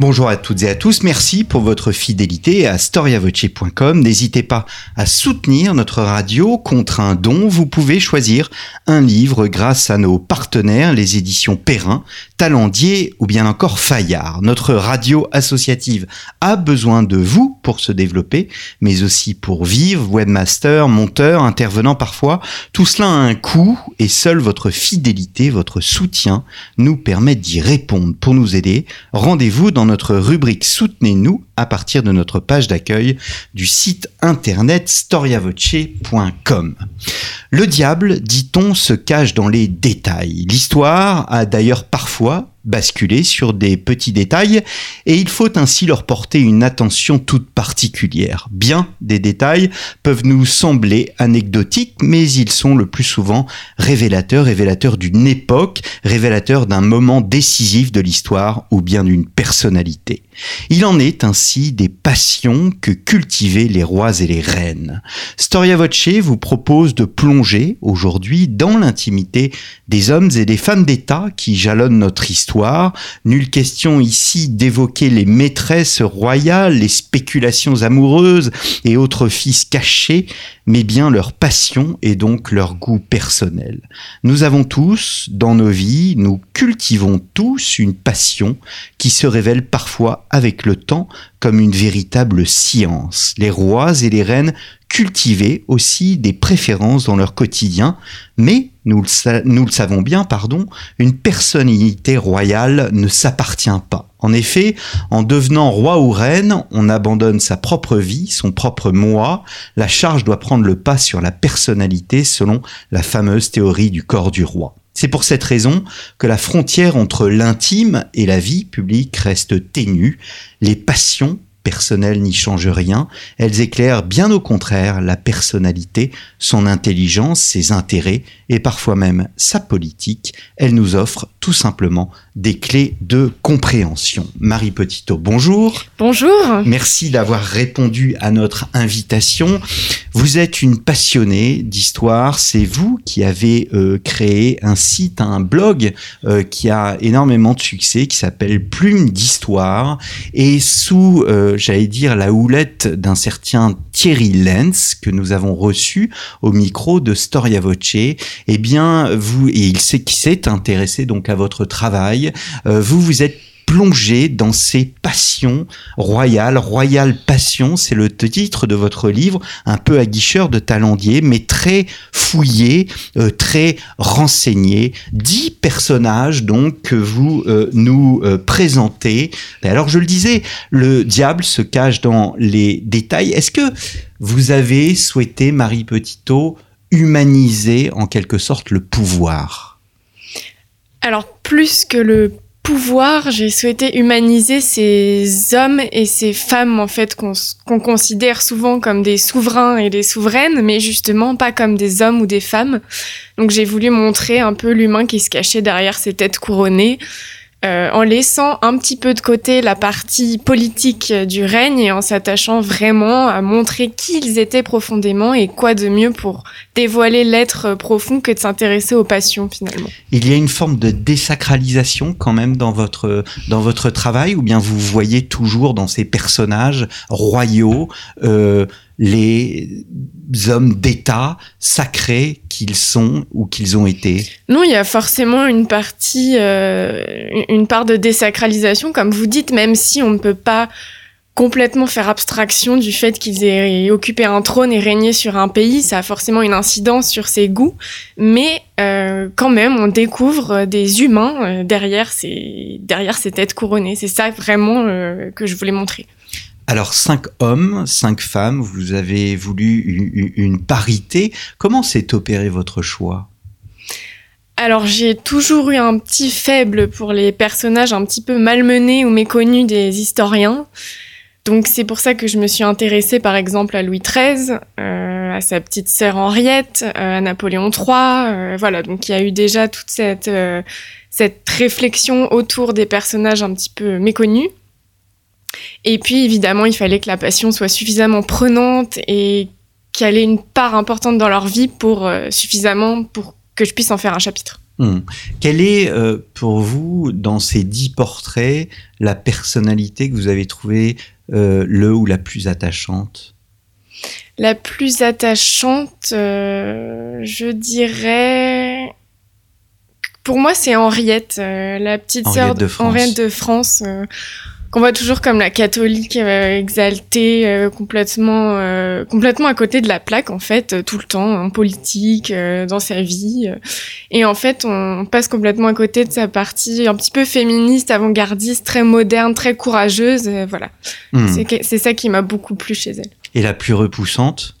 Bonjour à toutes et à tous, merci pour votre fidélité à storiavoce.com. N'hésitez pas à soutenir notre radio contre un don. Vous pouvez choisir un livre grâce à nos partenaires, les éditions Perrin, Talendier ou bien encore Fayard. Notre radio associative a besoin de vous pour se développer, mais aussi pour vivre, webmaster, monteur, intervenant parfois. Tout cela a un coût et seule votre fidélité, votre soutien nous permet d'y répondre. Pour nous aider, rendez-vous dans notre rubrique Soutenez-nous à partir de notre page d'accueil du site internet storiavoce.com. Le diable, dit-on, se cache dans les détails. L'histoire a d'ailleurs parfois voix basculer sur des petits détails et il faut ainsi leur porter une attention toute particulière. Bien des détails peuvent nous sembler anecdotiques, mais ils sont le plus souvent révélateurs, révélateurs d'une époque, révélateurs d'un moment décisif de l'histoire ou bien d'une personnalité. Il en est ainsi des passions que cultivaient les rois et les reines. Storia Voce vous propose de plonger aujourd'hui dans l'intimité des hommes et des femmes d'État qui jalonnent notre histoire. Nulle question ici d'évoquer les maîtresses royales, les spéculations amoureuses et autres fils cachés, mais bien leur passion et donc leur goût personnel. Nous avons tous, dans nos vies, nous cultivons tous une passion qui se révèle parfois avec le temps comme une véritable science. Les rois et les reines cultivaient aussi des préférences dans leur quotidien, mais nous le, savons bien, pardon, une personnalité royale ne s'appartient pas. En effet, en devenant roi ou reine, on abandonne sa propre vie, son propre moi. La charge doit prendre le pas sur la personnalité selon la fameuse théorie du corps du roi. C'est pour cette raison que la frontière entre l'intime et la vie publique reste ténue. Les passions personnelles n'y changent rien, elles éclairent bien au contraire la personnalité, son intelligence, ses intérêts et parfois même sa politique. Elles nous offrent tout simplement des clés de compréhension. Marie Petito, bonjour. Bonjour. Merci d'avoir répondu à notre invitation. Vous êtes une passionnée d'histoire. C'est vous qui avez euh, créé un site, un blog euh, qui a énormément de succès, qui s'appelle Plume d'Histoire. Et sous, euh, j'allais dire, la houlette d'un certain Thierry Lenz, que nous avons reçu au micro de Storia Voce, eh bien, vous, et il sait qui s'est intéressé donc à votre travail, euh, vous vous êtes plongé dans ces passions royales. Royale Passion, c'est le titre de votre livre, un peu aguicheur de talendier, mais très fouillé, euh, très renseigné. Dix personnages donc que vous euh, nous présentez. alors je le disais, le diable se cache dans les détails. Est-ce que vous avez souhaité, Marie Petitot, humaniser en quelque sorte le pouvoir? Alors, plus que le pouvoir, j'ai souhaité humaniser ces hommes et ces femmes, en fait, qu'on considère souvent comme des souverains et des souveraines, mais justement pas comme des hommes ou des femmes. Donc, j'ai voulu montrer un peu l'humain qui se cachait derrière ces têtes couronnées, euh, en laissant un petit peu de côté la partie politique du règne et en s'attachant vraiment à montrer qui ils étaient profondément et quoi de mieux pour dévoiler l'être profond que de s'intéresser aux passions finalement. Il y a une forme de désacralisation quand même dans votre dans votre travail ou bien vous voyez toujours dans ces personnages royaux euh, les hommes d'État sacrés qu'ils sont ou qu'ils ont été Non, il y a forcément une partie, euh, une part de désacralisation, comme vous dites, même si on ne peut pas complètement faire abstraction du fait qu'ils aient occupé un trône et régné sur un pays, ça a forcément une incidence sur ses goûts, mais euh, quand même, on découvre des humains euh, derrière ces derrière ces têtes couronnées. C'est ça vraiment que je voulais montrer. Alors, cinq hommes, cinq femmes, vous avez voulu une, parité. Comment s'est opéré votre choix? Alors j'ai toujours eu un petit faible pour les personnages un petit peu malmenés ou méconnus des historiens. Donc c'est pour ça que je me suis intéressée par exemple à Louis XIII, euh, à sa petite sœur Henriette, à Napoléon III. voilà, donc il y a eu déjà toute cette, cette réflexion autour des personnages un petit peu méconnus. Et puis évidemment, il fallait que la passion soit suffisamment prenante et qu'elle ait une part importante dans leur vie pour suffisamment pour que je puisse en faire un chapitre. Hmm. Quelle est euh, pour vous, dans ces dix portraits, la personnalité que vous avez trouvée euh, le ou la plus attachante? La plus attachante, euh, je dirais. Pour moi, c'est Henriette, la petite sœur Henriette de France qu'on voit toujours comme la catholique euh, exaltée, euh, complètement, euh, complètement à côté de la plaque en fait, tout le temps, en politique, dans sa vie. Et en fait, on passe complètement à côté de sa partie un petit peu féministe, avant-gardiste, très moderne, très courageuse. voilà, hmm. c'est ça qui m'a beaucoup plu chez elle. Et la plus repoussante?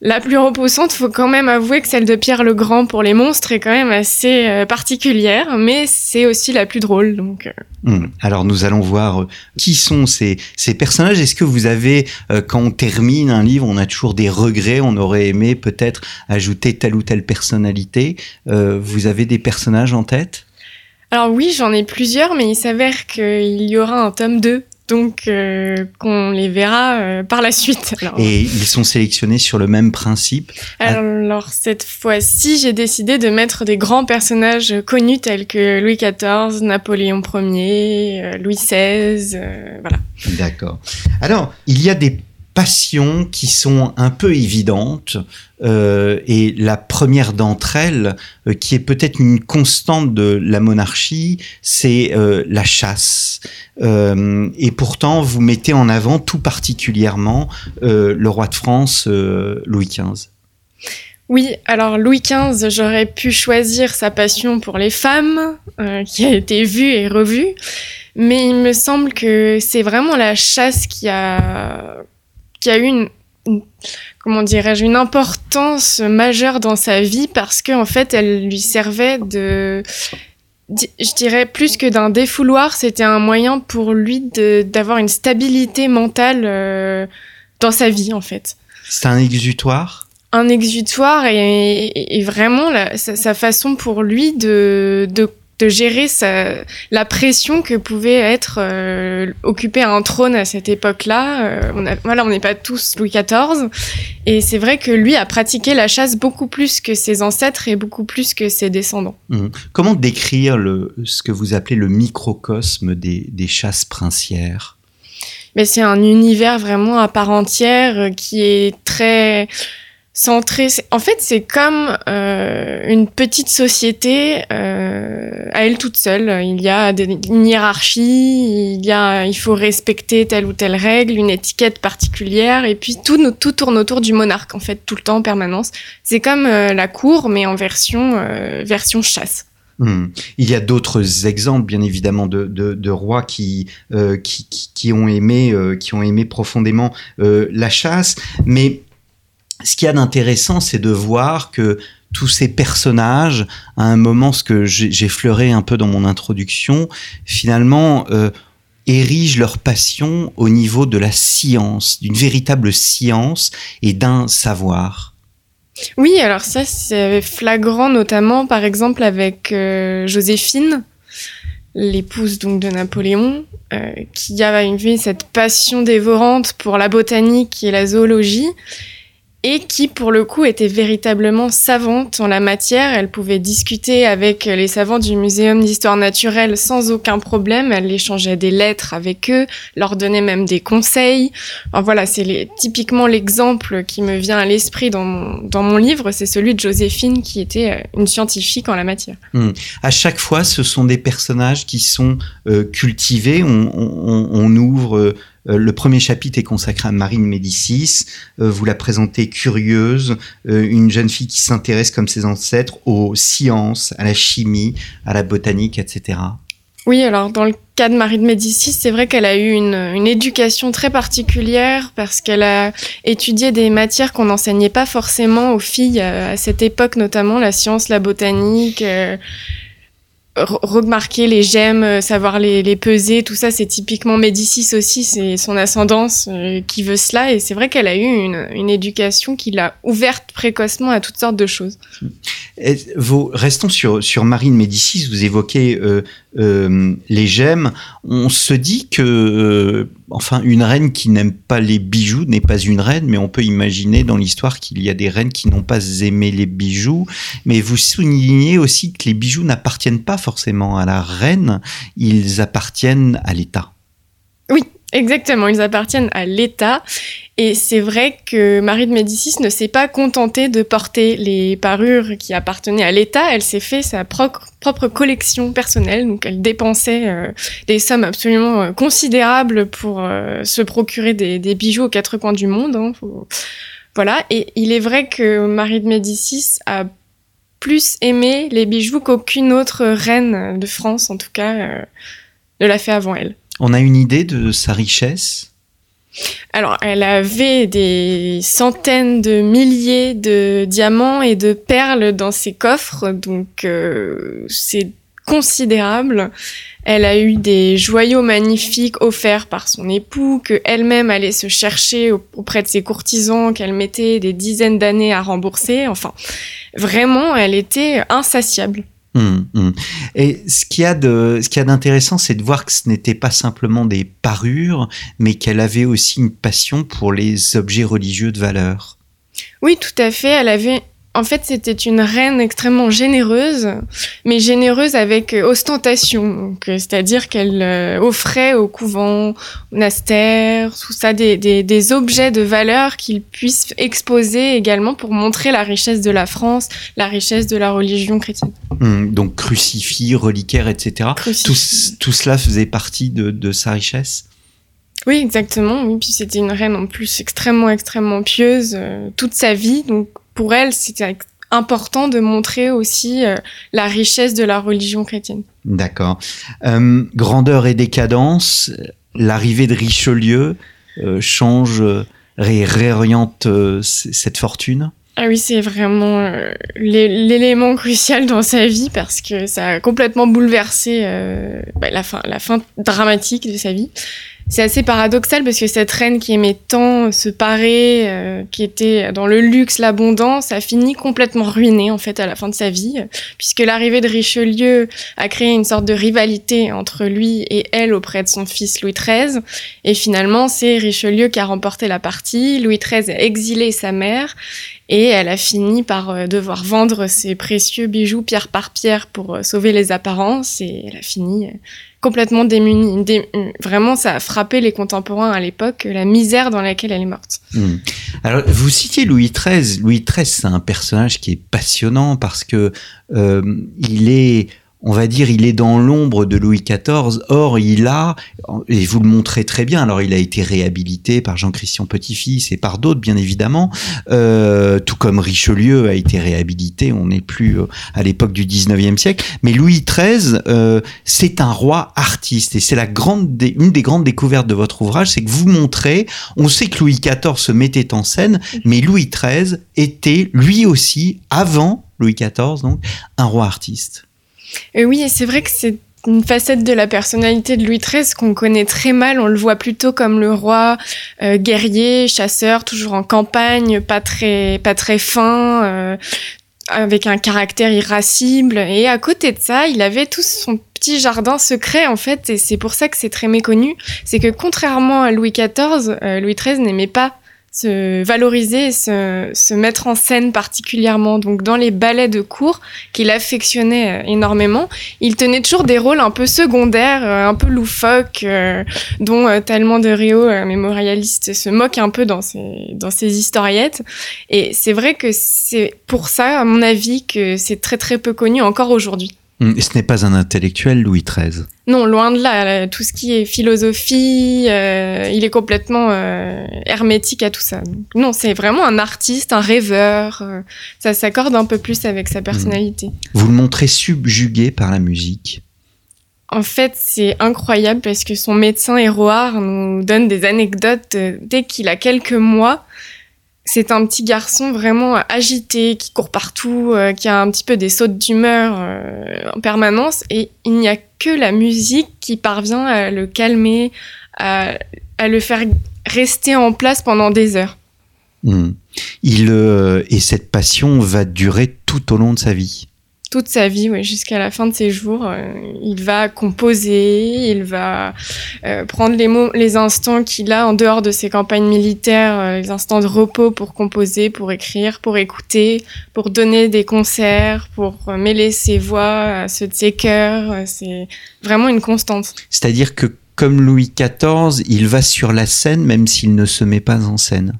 La plus repoussante, faut quand même avouer que celle de Pierre le Grand pour les monstres est quand même assez euh, particulière, mais c'est aussi la plus drôle. Donc. Euh. Hmm. Alors nous allons voir euh, qui sont ces, ces personnages. Est-ce que vous avez, quand on termine un livre, on a toujours des regrets, on aurait aimé peut-être ajouter telle ou telle personnalité. vous avez des personnages en tête? Alors oui, j'en ai plusieurs, mais il s'avère qu'il y aura un tome 2 donc euh, qu'on les verra euh, par la suite. Et ils sont sélectionnés sur le même principe Alors cette fois-ci, j'ai décidé de mettre des grands personnages connus tels que Louis XIV, Napoléon Ier, euh, Louis XVI, voilà. D'accord. Alors, il y a des passions qui sont un peu évidentes euh, et la première d'entre elles, euh, qui est peut-être une constante de la monarchie, c'est euh, la chasse. et pourtant, vous mettez en avant tout particulièrement le roi de France, Louis XV. Oui, alors Louis XV, j'aurais pu choisir sa passion pour les femmes, qui a été vue et revue, mais il me semble que c'est vraiment la chasse qui a qui a eu une, comment dirais-je, une importance majeure dans sa vie parce qu'en en fait, elle lui servait de, je dirais plus que d'un défouloir, c'était un moyen pour lui d'avoir une stabilité mentale euh, dans sa vie en fait. C'est un exutoire? Un exutoire et, vraiment sa, façon pour lui de, de de gérer la pression que pouvait être euh, occuper un trône à cette époque-là. Euh, on voilà, on n'est pas tous Louis XIV, et c'est vrai que lui a pratiqué la chasse beaucoup plus que ses ancêtres et beaucoup plus que ses descendants. Mmh. Comment décrire le, ce que vous appelez le microcosme des, des chasses princières? Mais c'est un univers vraiment à part entière euh, qui est très centré. En fait, c'est comme euh, une petite société euh, à elle toute seule. Il y a des, une hiérarchie, il y a, il faut respecter telle ou telle règle, une étiquette particulière, et puis tout, tout tourne autour du monarque en fait, tout le temps en permanence. C'est comme euh, la cour, mais en version version chasse. Hmm. Il y a d'autres exemples, bien évidemment, de, de, rois qui, qui, qui, ont aimé, qui ont aimé profondément la chasse, mais ce qu'il y a d'intéressant, c'est de voir que tous ces personnages, à un moment, ce que j'ai fleuré un peu dans mon introduction, finalement, euh, érigent leur passion au niveau de la science, d'une véritable science et d'un savoir. Oui, alors ça, c'est flagrant, notamment, par exemple, avec euh, Joséphine, l'épouse donc de Napoléon, euh, qui a une, cette passion dévorante pour la botanique et la zoologie, et qui pour le coup était véritablement savante en la matière. Elle pouvait discuter avec les savants du Muséum d'histoire naturelle sans aucun problème. Elle échangeait des lettres avec eux, leur donnait même des conseils. Enfin, voilà, c'est typiquement l'exemple qui me vient à l'esprit dans mon, dans mon livre, c'est celui de Joséphine qui était euh, une scientifique en la matière. Hmm. À chaque fois, ce sont des personnages qui sont euh, cultivés. On, ouvre euh, le premier chapitre est consacré à Marine Médicis. Euh, vous la présentez curieuse, euh, une jeune fille qui s'intéresse comme ses ancêtres aux sciences, à la chimie, à la botanique, etc. Oui, alors dans le cas de Marie de Médicis, c'est vrai qu'elle a eu une, éducation très particulière parce qu'elle a étudié des matières qu'on n'enseignait pas forcément aux filles à cette époque, notamment la science, la botanique, remarquer les gemmes, euh, savoir les, peser, tout ça, c'est typiquement Médicis aussi, c'est son ascendance euh, qui veut cela. Et c'est vrai qu'elle a eu une, éducation qui l'a ouverte précocement à toutes sortes de choses. Vos, restons sur, sur Marine Médicis, vous évoquez euh, les gemmes. On se dit que, enfin, une reine qui n'aime pas les bijoux n'est pas une reine, mais on peut imaginer dans l'histoire qu'il y a des reines qui n'ont pas aimé les bijoux. Mais vous soulignez aussi que les bijoux n'appartiennent pas forcément à la reine, ils appartiennent à l'État. Oui, exactement, ils appartiennent à l'État. Et c'est vrai que Marie de Médicis ne s'est pas contentée de porter les parures qui appartenaient à l'État, elle s'est fait sa propre collection personnelle, donc elle dépensait euh, des sommes absolument euh, considérables pour euh, se procurer des, bijoux aux quatre coins du monde. Hein, voilà, et il est vrai que Marie de Médicis a plus aimé les bijoux qu'aucune autre reine de France, en tout cas, ne l'a fait avant elle. On a une idée de sa richesse? Alors, elle avait des centaines de milliers de diamants et de perles dans ses coffres, donc euh, c'est considérable. Elle a eu des joyaux magnifiques offerts par son époux, que elle-même allait se chercher auprès de ses courtisans, qu'elle mettait des dizaines d'années à rembourser. Enfin, vraiment, elle était insatiable. Hum, hum. Et ce qu'il y a de, ce qu'il y a d'intéressant, c'est de voir que ce n'était pas simplement des parures, mais qu'elle avait aussi une passion pour les objets religieux de valeur. Oui, tout à fait. Elle avait en fait, c'était une reine extrêmement généreuse, mais généreuse avec ostentation. Euh, c'est-à-dire qu'elle euh, offrait au couvent, au monastère, tout ça, des, des, objets de valeur qu'il puisse exposer également pour montrer la richesse de la France, la richesse de la religion chrétienne. Hum, donc crucifix, reliquaires, etc. Tout, tout, cela faisait partie de, de sa richesse? Oui, exactement. Oui, puis c'était une reine en plus extrêmement, extrêmement pieuse toute sa vie. Donc pour elle, c'était important de montrer aussi euh, la richesse de la religion chrétienne. D'accord. Euh, grandeur et décadence, l'arrivée de Richelieu euh, change et réoriente cette fortune? Ah oui, c'est vraiment l'élément crucial dans sa vie parce que ça a complètement bouleversé bah, la, fin, la fin dramatique de sa vie. C'est assez paradoxal parce que cette reine qui aimait tant se parer, euh, qui était dans le luxe, l'abondance, a fini complètement ruinée en fait à la fin de sa vie, puisque l'arrivée de Richelieu a créé une sorte de rivalité entre lui et elle auprès de son fils Louis XIII. Et finalement, c'est Richelieu qui a remporté la partie. Louis XIII a exilé sa mère et elle a fini par euh, devoir vendre ses précieux bijoux pierre par pierre pour euh, sauver les apparences et elle a fini complètement démunie. vraiment, ça a frappé les contemporains à l'époque, la misère dans laquelle elle est morte. Hmm. Alors, vous citiez Louis XIII. Louis XIII, c'est un personnage qui est passionnant parce que euh, il est on va dire, il est dans l'ombre de Louis XIV. Or, il a, et vous le montrez très bien, alors il a été réhabilité par Jean-Christian Petit-Fils et par d'autres, bien évidemment, euh, tout comme Richelieu a été réhabilité, on n'est plus euh, à l'époque du 19e siècle. Mais Louis XIII, euh, c'est un roi artiste, et c'est la grande, une des grandes découvertes de votre ouvrage, c'est que vous montrez, on sait que Louis XIV se mettait en scène, mais Louis XIII était lui aussi, avant Louis XIV, donc, un roi artiste. Euh, oui, et c'est vrai que c'est une facette de la personnalité de Louis XIII qu'on connaît très mal. On le voit plutôt comme le roi euh, guerrier, chasseur, toujours en campagne, pas très, pas très fin, euh, avec un caractère irascible. Et à côté de ça, il avait tout son petit jardin secret en fait, et c'est pour ça que c'est très méconnu. C'est que contrairement à Louis XIV, Louis XIII n'aimait pas se valoriser, se, se mettre en scène particulièrement. Donc dans les ballets de cour qu'il affectionnait euh, énormément, il tenait toujours des rôles un peu secondaires, euh, un peu loufoques, euh, dont tellement de Rio, mémorialiste, se moque un peu dans ses, dans ses historiettes. Et c'est vrai que c'est pour ça, à mon avis, que c'est très très peu connu encore aujourd'hui. Hum, ce n'est pas un intellectuel, Louis XIII. Non, loin de là. Tout ce qui est philosophie, euh, il est complètement euh, hermétique à tout ça. non, c'est vraiment un artiste, un rêveur. Euh, ça s'accorde un peu plus avec sa personnalité. Hum. Vous le montrez subjugué par la musique. En fait, c'est incroyable parce que son médecin Héroard nous donne des anecdotes dès qu'il a quelques mois c'est un petit garçon vraiment agité, qui court partout, euh, qui a un petit peu des sautes d'humeur euh, en permanence, et il n'y a que la musique qui parvient à le calmer, à, le faire rester en place pendant des heures. Hmm. Il, euh, et cette passion va durer tout au long de sa vie. Toute sa vie, ouais, jusqu'à la fin de ses jours, euh, il va composer, il va euh, prendre les, les instants qu'il a en dehors de ses campagnes militaires, euh, les instants de repos pour composer, pour écrire, pour écouter, pour donner des concerts, pour mêler ses voix à ceux de ses chœurs. C'est vraiment une constante. C'est-à-dire que comme Louis XIV, il va sur la scène même s'il ne se met pas en scène.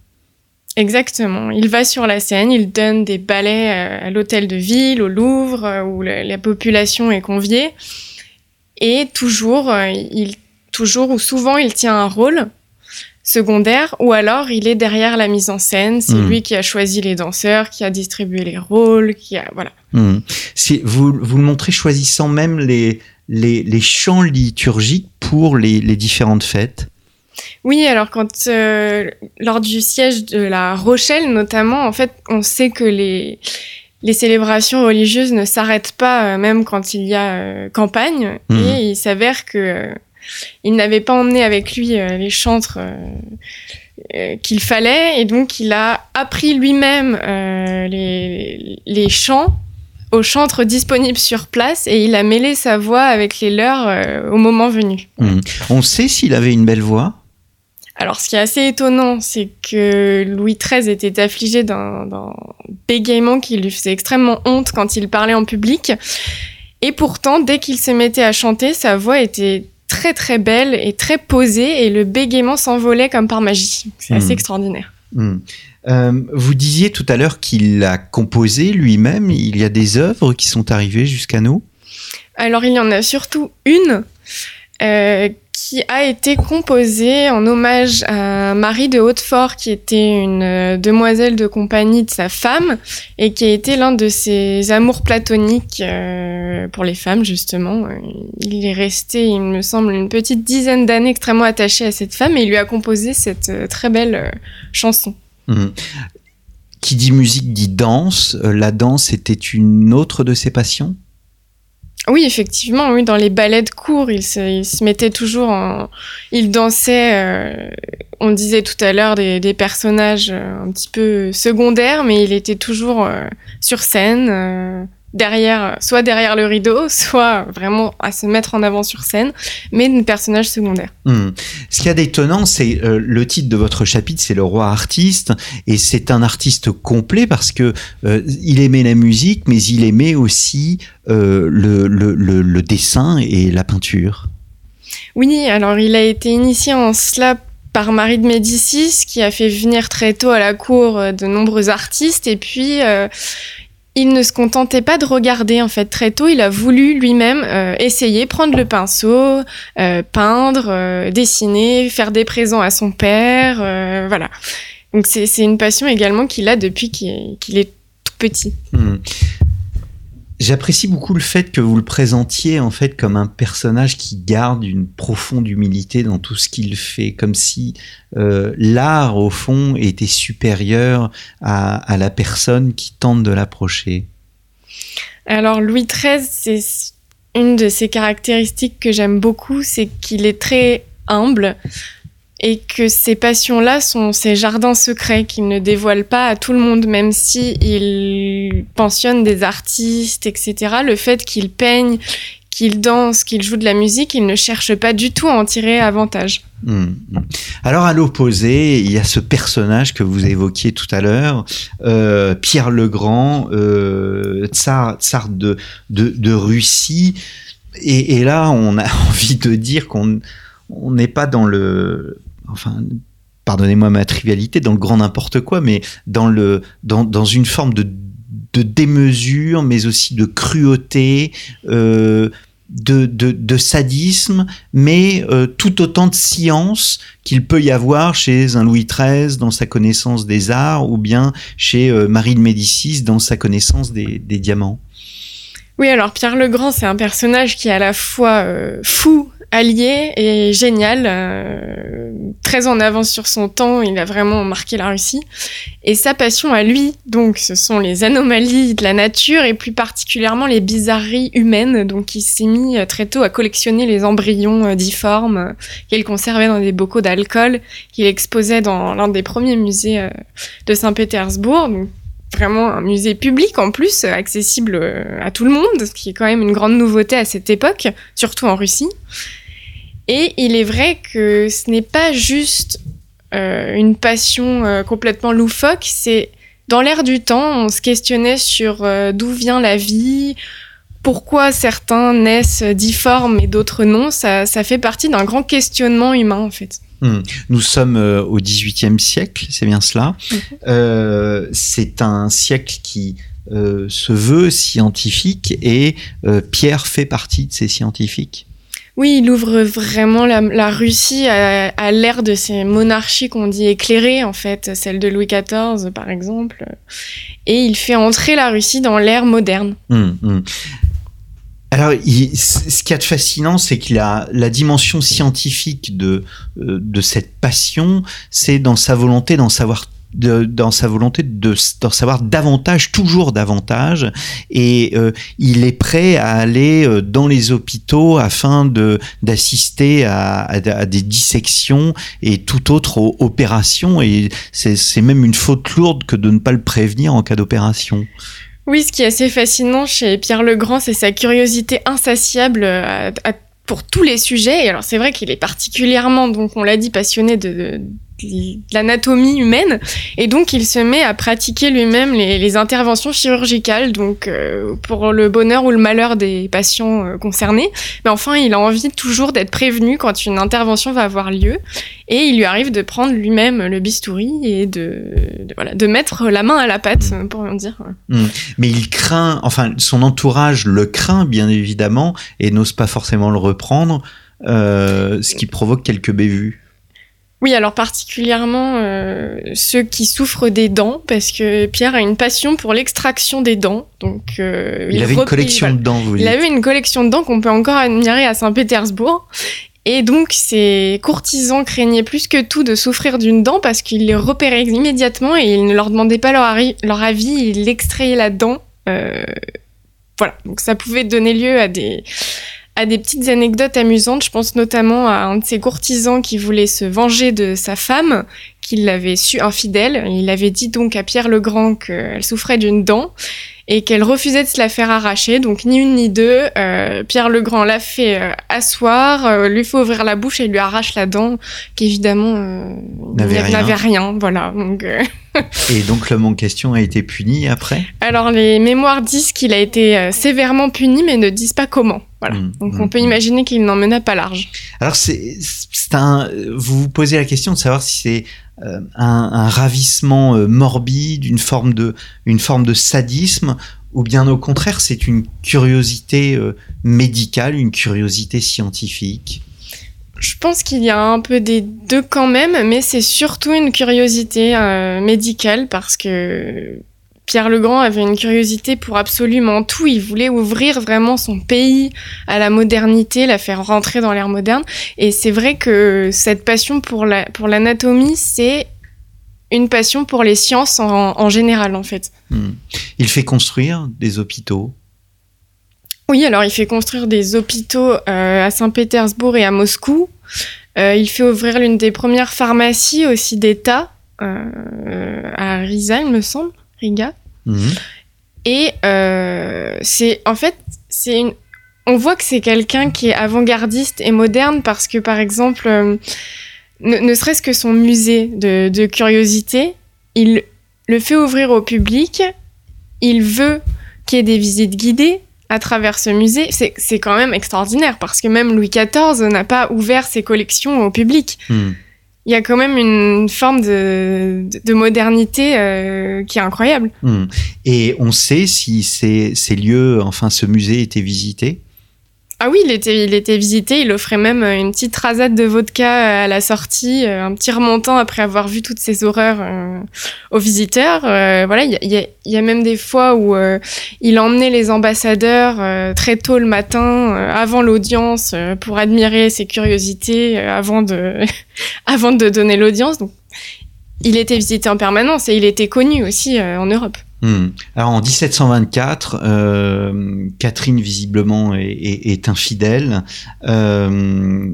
Exactement. Il va sur la scène, il donne des ballets euh, à l'hôtel de ville, au Louvre, euh, où la, la population est conviée. Et toujours, euh, il, toujours ou souvent, il tient un rôle secondaire, ou alors il est derrière la mise en scène. C'est Mhm. lui qui a choisi les danseurs, qui a distribué les rôles, qui a voilà. Hmm. Vous, vous le montrez choisissant même les, les, les chants liturgiques pour les, les différentes fêtes. Oui, alors quand euh, lors du siège de la Rochelle notamment, en fait, on sait que les les célébrations religieuses ne s'arrêtent pas euh, même quand il y a euh, campagne Mhm. et il s'avère que il n'avait pas emmené avec lui les chantres qu'il fallait et donc il a appris lui-même les les chants aux chantres disponibles sur place et il a mêlé sa voix avec les leurs euh, au moment venu. Hmm. On sait s'il avait une belle voix Alors, ce qui est assez étonnant, c'est que Louis XIII était affligé d'un bégaiement qui lui faisait extrêmement honte quand il parlait en public. Et pourtant, dès qu'il se mettait à chanter, sa voix était très très belle et très posée et le bégaiement s'envolait comme par magie. C'est Hmm. assez extraordinaire. Hmm. Euh, vous disiez tout à l'heure qu'il a composé lui-même. Il y a des œuvres qui sont arrivées jusqu'à nous? Alors, il y en a surtout une euh, qui a été composée en hommage à Marie de Hautefort, qui était une euh, demoiselle de compagnie de sa femme et qui a été l'un de ses amours platoniques euh, pour les femmes, justement. Euh, Il est resté, il me semble, une petite dizaine d'années extrêmement attaché à cette femme et il lui a composé cette très belle chanson. Hmm. Qui dit musique dit danse. La danse était une autre de ses passions? Oui, effectivement, oui, dans les ballets de cour, il se, il se mettait toujours en... Il dansait, euh, on disait tout à l'heure, des, personnages euh, un petit peu secondaires, mais il était toujours euh, sur scène, derrière, soit derrière le rideau, soit vraiment à se mettre en avant sur scène, mais des personnages secondaires. Hmm. Ce qu'il y a d'étonnant, c'est euh, le titre de votre chapitre, c'est le roi artiste, et c'est un artiste complet parce que euh, il aimait la musique, mais il aimait aussi euh, le, le, le, le dessin et la peinture. Oui, alors il a été initié en cela par Marie de Médicis, qui a fait venir très tôt à la cour de nombreux artistes, et puis euh, il ne se contentait pas de regarder, en fait, très tôt, il a voulu lui-même euh, essayer, prendre le pinceau, euh, peindre, euh, dessiner, faire des présents à son père, voilà. Donc c'est une passion également qu'il a depuis qu'il est, qu'il est tout petit. Hmm. J'apprécie beaucoup le fait que vous le présentiez en fait comme un personnage qui garde une profonde humilité dans tout ce qu'il fait, comme si euh, l'art au fond était supérieur à, à la personne qui tente de l'approcher. Alors Louis XIII, c'est une de ses caractéristiques que j'aime beaucoup, c'est qu'il est très humble et que ses passions-là sont ses jardins secrets qu'il ne dévoile pas à tout le monde, même si il pensionne des artistes, etc. Le fait qu'il peigne, qu'il danse, qu'il joue de la musique, il ne cherche pas du tout à en tirer avantage. Hmm. Alors à l'opposé, il y a ce personnage que vous évoquiez tout à l'heure, euh, Pierre le Grand, euh, tsar, de, Russie. Et, là, on a envie de dire qu'on on n'est pas dans le, enfin, pardonnez-moi ma trivialité, dans le grand n'importe quoi, mais dans le, dans, dans une forme de, de démesure, mais aussi de cruauté. Euh, de, de, sadisme, mais euh, tout autant de science qu'il peut y avoir chez un Louis XIII dans sa connaissance des arts, ou bien chez euh, Marie de Médicis dans sa connaissance des, des diamants. Oui, alors Pierre le Grand, c'est un personnage qui est à la fois fou allié et génial, euh, très en avance sur son temps. Il a vraiment marqué la Russie. Et sa passion à lui, donc, ce sont les anomalies de la nature et plus particulièrement les bizarreries humaines. Donc, il s'est mis euh, très tôt à collectionner les embryons euh, difformes qu'il conservait dans des bocaux d'alcool qu'il exposait dans l'un des premiers musées de Saint-Pétersbourg. Vraiment un musée public en plus, accessible à tout le monde, ce qui est quand même une grande nouveauté à cette époque, surtout en Russie. Et il est vrai que ce n'est pas juste euh, une passion euh, complètement loufoque, c'est dans l'air du temps, on se questionnait sur euh, d'où vient la vie, pourquoi certains naissent difformes et d'autres non. Ça, ça fait partie d'un grand questionnement humain en fait. Hmm. Nous sommes au XVIIIe siècle, c'est bien cela. C'est un siècle qui se veut scientifique et Pierre fait partie de ces scientifiques. Oui, il ouvre vraiment la, la Russie à, l'ère de ces monarchies qu'on dit éclairées, en fait, celle de Louis XIV, par exemple. Et il fait entrer la Russie dans l'ère moderne. Hmm, hmm. Alors, ce qu'il y a de fascinant, c'est qu'il a la dimension scientifique de, euh, de cette passion, c'est dans sa volonté d'en savoir dans sa volonté de d'en savoir davantage, toujours davantage, et euh, il est prêt à aller euh, dans les hôpitaux afin de d'assister à, à- des dissections et toute autre opération. Et c'est même une faute lourde que de ne pas le prévenir en cas d'opération. Oui, ce qui est assez fascinant chez Pierre le Grand, c'est sa curiosité insatiable à- pour tous les sujets. Et alors, c'est vrai qu'il est particulièrement, donc on l'a dit, passionné de- de l'anatomie humaine. Et donc, il se met à pratiquer lui-même les, les interventions chirurgicales, donc euh, pour le bonheur ou le malheur des patients euh, concernés. Mais enfin, il a envie toujours d'être prévenu quand une intervention va avoir lieu. Et il lui arrive de prendre lui-même le bistouri et de, de- voilà, de mettre la main à la pâte, pour en dire. mais il craint, enfin son entourage le craint bien évidemment et n'ose pas forcément le reprendre, euh, ce qui provoque quelques bévues. Oui, alors particulièrement euh, ceux qui souffrent des dents, parce que Pierre a une passion pour l'extraction des dents. Donc, euh, Il, avait une collection voilà. de dents, vous Il dites. avait une collection de dents qu'on peut encore admirer à Saint-Pétersbourg. Et donc, ces courtisans craignaient plus que tout de souffrir d'une dent parce qu'ils les repéraient immédiatement et ils ne leur demandaient pas leur avis, ils extrayaient la dent. Euh, voilà, donc ça pouvait donner lieu à des, à des petites anecdotes amusantes. Je pense notamment à un de ces courtisans qui voulait se venger de sa femme, qu'il l'avait su infidèle. Il avait dit donc à Pierre le Grand qu'elle souffrait d'une dent et qu'elle refusait de se la faire arracher. Donc ni une ni deux. Euh, Pierre le Grand l'a fait euh, asseoir, euh, lui fait ouvrir la bouche et lui arrache la dent, qui évidemment euh, N'avait rien. n'avait rien. Voilà. Donc, Et donc l'homme en question a été puni après? alors les mémoires disent qu'il a été sévèrement puni, mais ne disent pas comment. Voilà. Mm, Donc mm, on peut mm. imaginer qu'il n'en mena pas large. Alors c'est, c'est un, vous vous posez la question de savoir si c'est euh, un, ravissement euh, morbide, une forme de, une forme de sadisme, ou bien au contraire c'est une curiosité euh, médicale, une curiosité scientifique? Je pense qu'il y a un peu des deux quand même, mais c'est surtout une curiosité médicale parce que Pierre le Grand avait une curiosité pour absolument tout. Il voulait ouvrir vraiment son pays à la modernité, la faire rentrer dans l'ère moderne. Et c'est vrai que cette passion pour la, pour l'anatomie, c'est une passion pour les sciences en, en général, en fait. Hmm. Il fait construire des hôpitaux. Oui, alors il fait construire des hôpitaux euh, à Saint-Pétersbourg et à Moscou. Euh, il fait ouvrir l'une des premières pharmacies aussi d'État euh, à Riza, il me semble, Riga. Mhm. Et euh, c'est en fait, c'est une. On voit que c'est quelqu'un qui est avant-gardiste et moderne parce que, par exemple, euh, ne, ne serait-ce que son musée de, de curiosité, il le fait ouvrir au public. Il veut qu'il y ait des visites guidées à travers ce musée. C'est c'est quand même extraordinaire parce que même Louis XIV n'a pas ouvert ses collections au public Hmm. Il y a quand même une forme de, de, de modernité euh, qui est incroyable. Hmm. Et on sait si ces, ces lieux, enfin ce musée était visité? Ah oui, il était, il était visité. Il offrait même une petite rasade de vodka à la sortie, un petit remontant après avoir vu toutes ces horreurs aux visiteurs. voilà, il y a, y a, même des fois où il emmenait les ambassadeurs très tôt le matin, avant l'audience, pour admirer ses curiosités, avant de, avant de donner l'audience. Donc, il était visité en permanence et il était connu aussi en Europe. Hmm. Alors en 1724, euh, Catherine visiblement est, infidèle euh,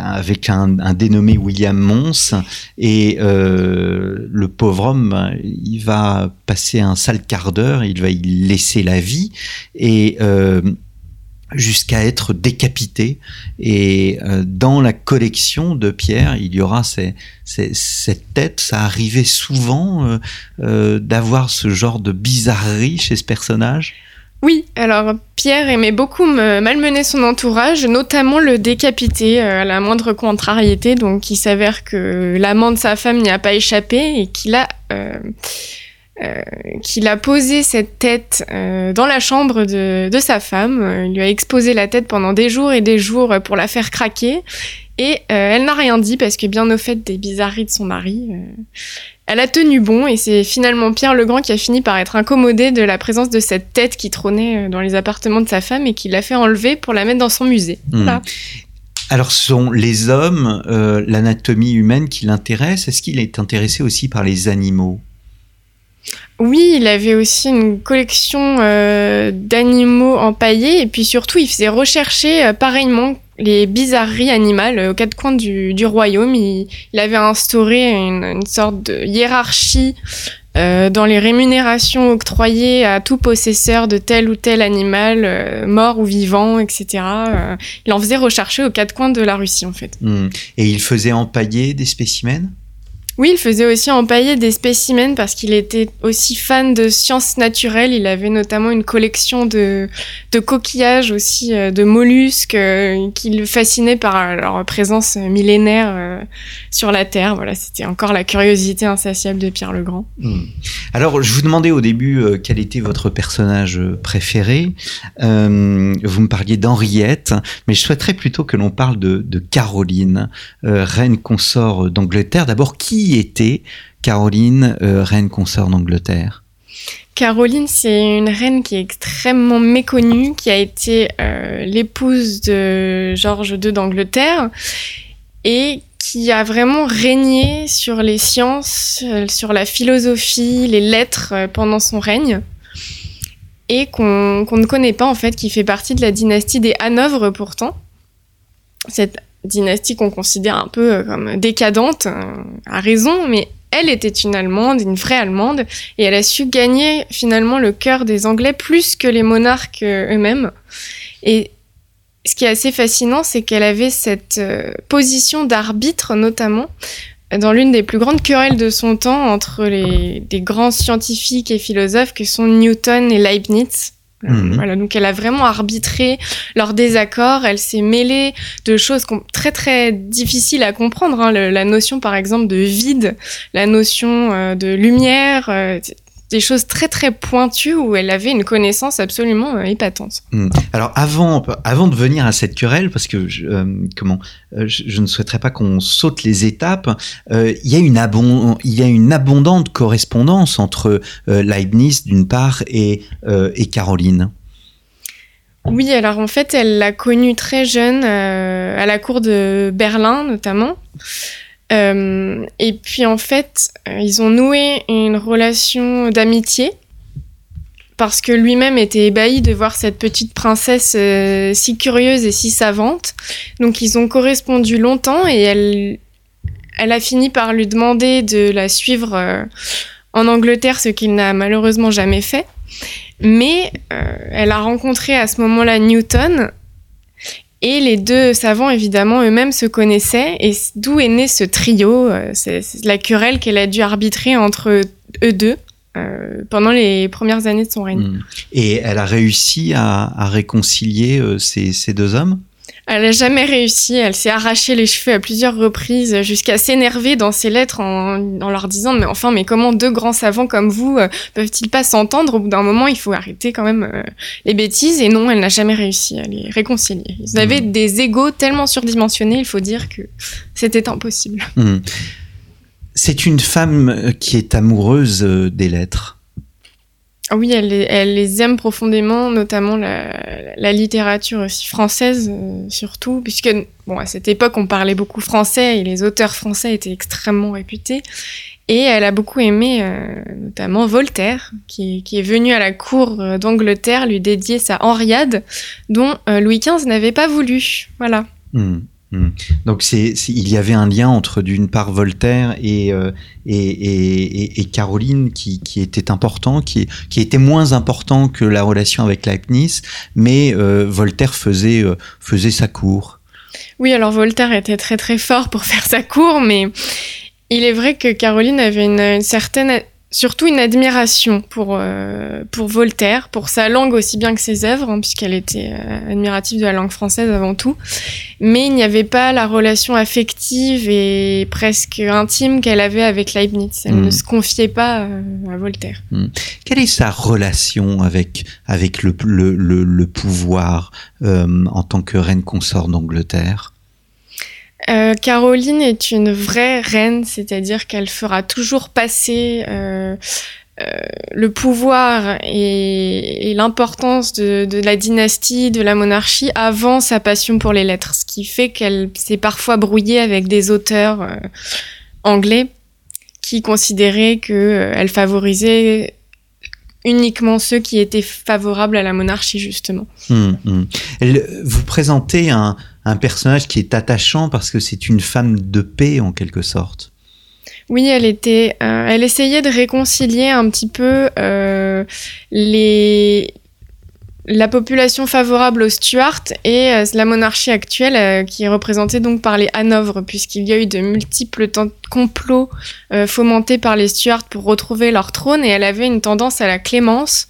avec un, dénommé William Mons et euh, le pauvre homme, il va passer un sale quart d'heure, il va y laisser la vie et jusqu'à être décapité. Et euh, dans la collection de Pierre, il y aura cette tête. Ça arrivait souvent euh, euh, d'avoir ce genre de bizarrerie chez ce personnage? Oui, alors Pierre aimait beaucoup malmener son entourage, notamment le décapiter à la moindre contrariété. Donc il s'avère que l'amant de sa femme n'y a pas échappé et qu'il a euh, qu'il a posé cette tête euh, dans la chambre de, de sa femme. Euh, il lui a exposé la tête pendant des jours et des jours pour la faire craquer. Et elle n'a rien dit parce que bien au fait des bizarreries de son mari, elle a tenu bon et c'est finalement Pierre le Grand qui a fini par être incommodé de la présence de cette tête qui trônait dans les appartements de sa femme et qui l'a fait enlever pour la mettre dans son musée. Hmm. Voilà. Alors, ce sont les hommes, l'anatomie humaine qui l'intéresse. Est-ce qu'il est intéressé aussi par les animaux? Oui, il avait aussi une collection euh, d'animaux empaillés et puis surtout il faisait rechercher euh, pareillement les bizarreries animales euh, aux quatre coins du, royaume. Il, avait instauré une, sorte de hiérarchie dans les rémunérations octroyées à tout possesseur de tel ou tel animal, mort ou vivant, etc. il en faisait rechercher aux quatre coins de la Russie en fait. Hmm. Et il faisait empailler des spécimens? Oui, il faisait aussi empailler des spécimens parce qu'il était aussi fan de sciences naturelles. Il avait notamment une collection de, de coquillages aussi, euh, de mollusques euh, qui le fascinaient par leur présence millénaire euh, sur la Terre. Voilà, c'était encore la curiosité insatiable de Pierre le Grand. Hmm. Alors, je vous demandais au début quel était votre personnage préféré. vous me parliez d'Henriette, mais je souhaiterais plutôt que l'on parle de, de Caroline, reine consort d'Angleterre. D'abord, qui était Caroline, euh, reine consort d'Angleterre? Caroline, c'est une reine qui est extrêmement méconnue, qui a été euh, l'épouse de George II d'Angleterre et qui a vraiment régné sur les sciences, euh, sur la philosophie, les lettres pendant son règne et qu'on ne connaît pas en fait, qui fait partie de la dynastie des Hanovre pourtant. Cette dynastie qu'on considère un peu euh, comme décadente, euh, à raison, mais elle était une Allemande, une vraie Allemande, et elle a su gagner finalement le cœur des Anglais plus que les monarques euh, eux-mêmes. Et ce qui est assez fascinant, c'est qu'elle avait cette position d'arbitre, notamment, dans l'une des plus grandes querelles de son temps entre les, des grands scientifiques et philosophes que sont Newton et Leibniz. Mhm. Voilà, donc elle a vraiment arbitré leurs désaccords, elle s'est mêlée de choses très très difficiles à comprendre, hein. la notion par exemple de vide, la notion euh, de lumière, euh, des choses très très pointues où elle avait une connaissance absolument euh, épatante. Hmm. Alors avant, avant de venir à cette querelle, parce que je, euh, comment, euh, je, ne souhaiterais pas qu'on saute les étapes, il y a une il y a une abondante correspondance entre Leibniz d'une part et, et Caroline. Oui, alors en fait, elle l'a connue très jeune à la cour de Berlin notamment. Euh, et puis en fait, euh, ils ont noué une relation d'amitié parce que lui-même était ébahi de voir cette petite princesse euh, si curieuse et si savante. Donc ils ont correspondu longtemps et elle, elle a fini par lui demander de la suivre en Angleterre, ce qu'il n'a malheureusement jamais fait. Mais elle a rencontré à ce moment-là Newton et les deux savants, évidemment, eux-mêmes se connaissaient. Et d'où est né ce trio euh, C'est la querelle qu'elle a dû arbitrer entre eux deux. Euh, pendant les premières années de son règne. Hmm. Et elle a réussi à, réconcilier euh, ces, deux hommes? Elle n'a jamais réussi. Elle s'est arraché les cheveux à plusieurs reprises jusqu'à s'énerver dans ses lettres en, leur disant mais enfin mais comment deux grands savants comme vous euh, peuvent-ils pas s'entendre? Au bout d'un moment, il faut arrêter quand même euh, les bêtises. Et non, elle n'a jamais réussi à les réconcilier. Ils avaient mmh. des égaux tellement surdimensionnés, il faut dire que c'était impossible. Mmh. C'est une femme qui est amoureuse des lettres. Ah oui, elle, les aime profondément, notamment la, littérature aussi française, euh, surtout, puisque bon, à cette époque, on parlait beaucoup français et les auteurs français étaient extrêmement réputés. Et elle a beaucoup aimé euh, notamment Voltaire, qui, qui, est venu à la cour euh, d'Angleterre lui dédier sa Henriade, dont Louis XV n'avait pas voulu. Voilà. Hmm. Hmm. Donc c'est, il y avait un lien entre d'une part Voltaire et, euh, et, Caroline qui, était important, qui, qui était moins important que la relation avec Leibniz, mais euh, Voltaire faisait, euh, faisait sa cour. Oui, alors Voltaire était très très fort pour faire sa cour, mais il est vrai que Caroline avait une certaine surtout une admiration pour, euh, pour Voltaire, pour sa langue aussi bien que ses œuvres, hein, puisqu'elle était euh, admirative de la langue française avant tout. Mais il n'y avait pas la relation affective et presque intime qu'elle avait avec Leibniz. Elle ne hmm. se confiait pas euh, à Voltaire. Hmm. Quelle est sa relation avec, avec le, le, le pouvoir en tant que reine consort d'Angleterre? Euh, Caroline est une vraie reine, c'est-à-dire qu'elle fera toujours passer euh, euh, le pouvoir et, l'importance de, la dynastie, de la monarchie avant sa passion pour les lettres, ce qui fait qu'elle s'est parfois brouillée avec des auteurs anglais qui considéraient qu'elle favorisait uniquement ceux qui étaient favorables à la monarchie, justement. Hum, hum. vous présentez un, un personnage qui est attachant parce que c'est une femme de paix en quelque sorte. Oui, elle était, euh, elle essayait de réconcilier un petit peu euh, les la population favorable aux Stuarts et euh, la monarchie actuelle qui est représentée donc par les Hanovre puisqu'il y a eu de multiples complots fomentés par les Stuarts pour retrouver leur trône et elle avait une tendance à la clémence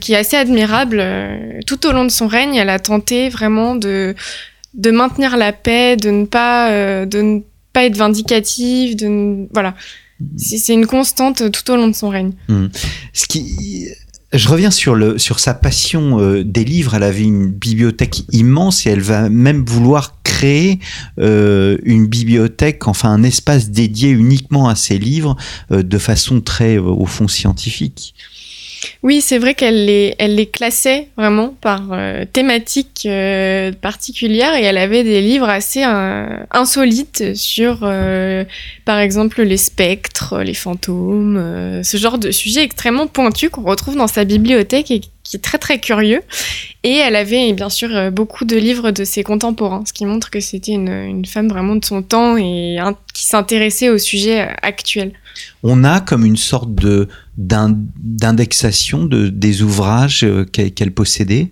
qui est assez admirable tout au long de son règne elle a tenté vraiment de de maintenir la paix, de ne pas, euh, de ne pas être vindicative, de voilà. C'est une constante tout au long de son règne. Hmm. Ce qui, je reviens sur, le, sur sa passion euh, des livres. Elle avait une bibliothèque immense et elle va même vouloir créer euh, une bibliothèque, enfin un espace dédié uniquement à ses livres, de façon très, au fond, scientifique. Oui, c'est vrai qu'elle les, classait vraiment par euh, thématique euh, particulière et elle avait des livres assez euh, insolites sur, par exemple, les spectres, les fantômes, ce genre de sujet extrêmement pointu qu'on retrouve dans sa bibliothèque et qui est très très curieux. Et elle avait bien sûr beaucoup de livres de ses contemporains, ce qui montre que c'était une, femme vraiment de son temps et qui s'intéressait au sujet actuel. On a comme une sorte de d'indexation de, des ouvrages euh, qu'elle possédait?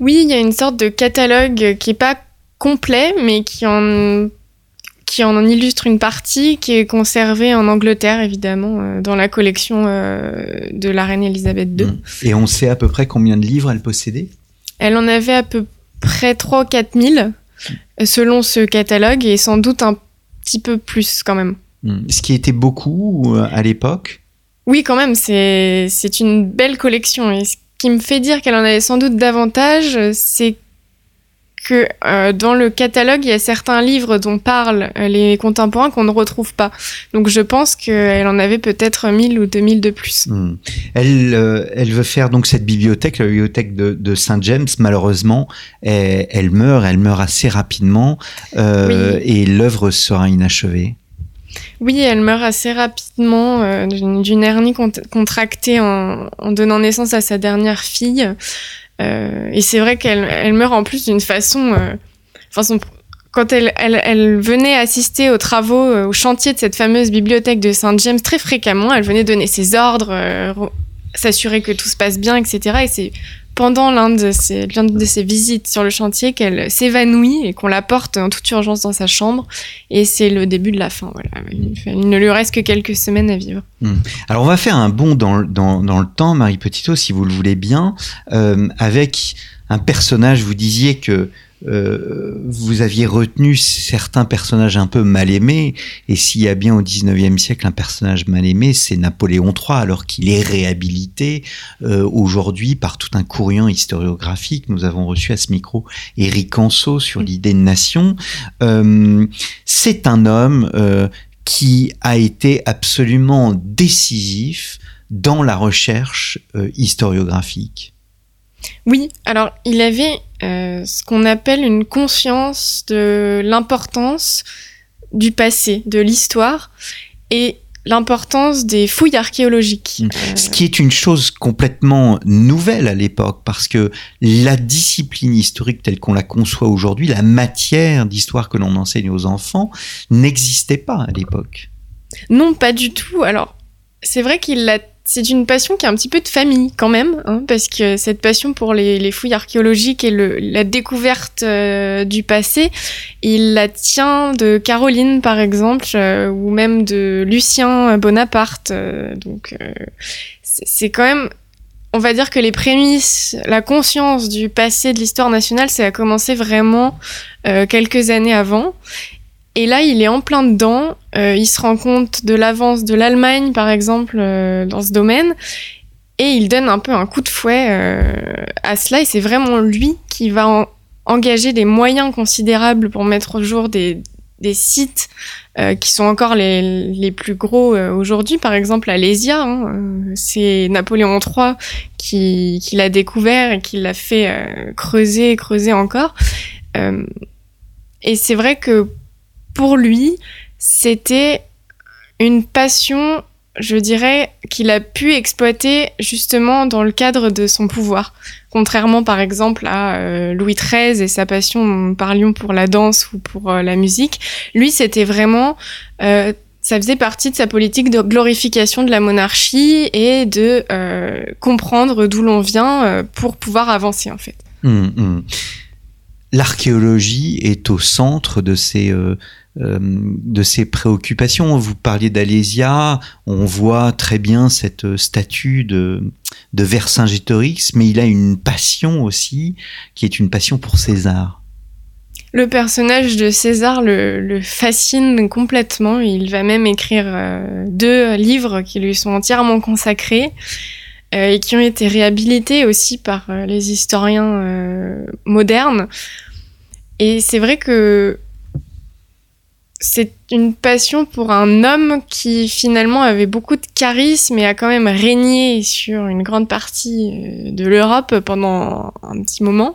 Oui, il y a une sorte de catalogue qui n'est pas complet, mais qui en, qui en illustre une partie, qui est conservée en Angleterre, évidemment, euh, dans la collection euh, de la reine Elisabeth II. Mmh. Et on sait à peu près combien de livres elle possédait? Elle en avait à peu près 3 ou 4 000, selon ce catalogue, et sans doute un petit peu plus quand même. Mmh. Ce qui était beaucoup à l'époque? Oui, quand même, c'est une belle collection. Et ce qui me fait dire qu'elle en avait sans doute davantage, c'est que euh, dans le catalogue, il y a certains livres dont parlent euh, les contemporains qu'on ne retrouve pas. Donc je pense qu'elle en avait peut-être 1000 ou 2000 de plus. Hmm. Elle, euh, elle veut faire donc cette bibliothèque, la bibliothèque de, de Saint James. Malheureusement, elle, elle, meurt, elle meurt assez rapidement et l'œuvre sera inachevée. Oui, elle meurt assez rapidement euh, d'une hernie contractée en, donnant naissance à sa dernière fille. Euh, et c'est vrai qu'elle meurt en plus d'une façon... Euh, quand elle, elle, venait assister aux travaux, au chantier de cette fameuse bibliothèque de Saint James très fréquemment, elle venait donner ses ordres, s'assurer que tout se passe bien, etc. Et c'est pendant l'une de, ses, visites sur le chantier qu'elle s'évanouit et qu'on la porte en toute urgence dans sa chambre. Et c'est le début de la fin. Voilà. Il ne lui reste que quelques semaines à vivre. Hmm. Alors on va faire un bond dans, le temps, Marie Petito, si vous le voulez bien, euh, avec un personnage, vous disiez que euh, vous aviez retenu certains personnages un peu mal aimés, et s'il y a bien au 19e siècle un personnage mal aimé, c'est Napoléon III, alors qu'il est réhabilité euh, aujourd'hui par tout un courant historiographique. Nous avons reçu à ce micro Éric Anso sur l'idée de nation. Euh, c'est un homme qui a été absolument décisif dans la recherche historiographique. Oui, alors il avait euh, ce qu'on appelle une conscience de l'importance du passé, de l'histoire et l'importance des fouilles archéologiques. Mmh. Ce qui est une chose complètement nouvelle à l'époque, parce que la discipline historique telle qu'on la conçoit aujourd'hui, la matière d'histoire que l'on enseigne aux enfants, n'existait pas à l'époque. Non, pas du tout. Alors, c'est vrai qu'il l'a c'est une passion qui est un petit peu de famille quand même, hein, parce que cette passion pour les, fouilles archéologiques et la découverte euh, du passé, il la tient de Caroline par exemple, euh, ou même de Lucien Bonaparte. Euh, donc c'est quand même, on va dire que les prémices, la conscience du passé de l'histoire nationale, ça a commencé vraiment quelques années avant. Et là, il est en plein dedans. Euh, il se rend compte de l'avance de l'Allemagne, par exemple, euh, dans ce domaine. Et il donne un peu un coup de fouet euh, à cela. Et c'est vraiment lui qui va engager des moyens considérables pour mettre au jour des, sites qui sont encore les, plus gros aujourd'hui. Par exemple, Alésia, hein, c'est Napoléon III qui l'a découvert et qui l'a fait creuser et creuser encore. et c'est vrai que pour lui, c'était une passion, je dirais, qu'il a pu exploiter justement dans le cadre de son pouvoir. Contrairement par exemple à euh, Louis XIII et sa passion, parlions pour la danse ou pour euh, la musique, lui c'était vraiment... Euh, ça faisait partie de sa politique de glorification de la monarchie et de comprendre d'où l'on vient pour pouvoir avancer en fait. Hum, hum. L'archéologie est au centre de ces, de ses préoccupations. Vous parliez d'Alésia, on voit très bien cette statue de, de Vercingétorix, mais il a une passion aussi, qui est une passion pour César. Le personnage de César le, fascine complètement. Il va même écrire euh, deux livres qui lui sont entièrement consacrés euh, et qui ont été réhabilités aussi par les historiens modernes. Et c'est vrai que c'est une passion pour un homme qui finalement avait beaucoup de charisme et a quand même régné sur une grande partie euh, de l'Europe pendant un petit moment.